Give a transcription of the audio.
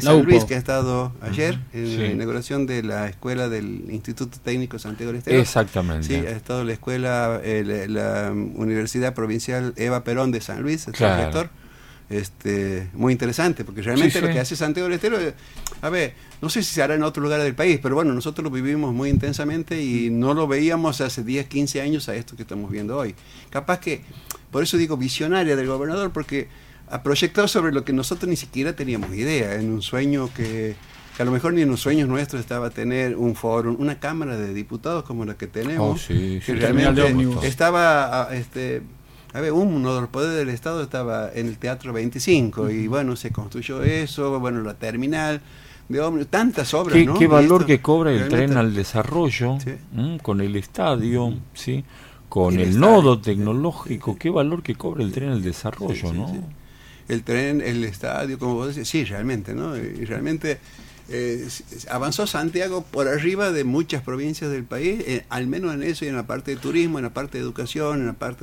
San. Luis, que ha estado ayer en Sí. la inauguración de la escuela del Instituto Técnico Santiago del Estero. Exactamente. Sí, ha estado la escuela, eh, la, la Universidad Provincial Eva Perón de San Luis, el Claro. rector. Este, muy interesante, porque realmente Sí, lo sí. que hace Santiago del Estero, eh, a ver, no sé si se hará en otro lugar del país, pero bueno, nosotros lo vivimos muy intensamente y no lo veíamos hace 10, 15 años a esto que estamos viendo hoy. Capaz que, por eso digo visionaria del gobernador, porque ha proyectado sobre lo que nosotros ni siquiera teníamos idea, en un sueño que, que a lo mejor ni en los sueños nuestros estaba tener un foro, una cámara de diputados como la que tenemos, Oh, sí, que sí, realmente estaba, a- este, a ver, uno de los poderes del Estado estaba en el Teatro 25 y bueno, se construyó eso, bueno, la terminal de ómnibus, tantas obras, ¿Qué, ¿no? qué Y valor que cobra el realmente- tren al desarrollo con el estadio, ¿sí? con El nodo tecnológico? ¿Qué valor que cobra el tren al desarrollo? Sí, sí, ¿no? El tren, el estadio, como vos decís, sí, realmente, ¿no? Y realmente eh, avanzó Santiago por arriba de muchas provincias del país, eh, al menos en eso y en la parte de turismo, en la parte de educación, en la parte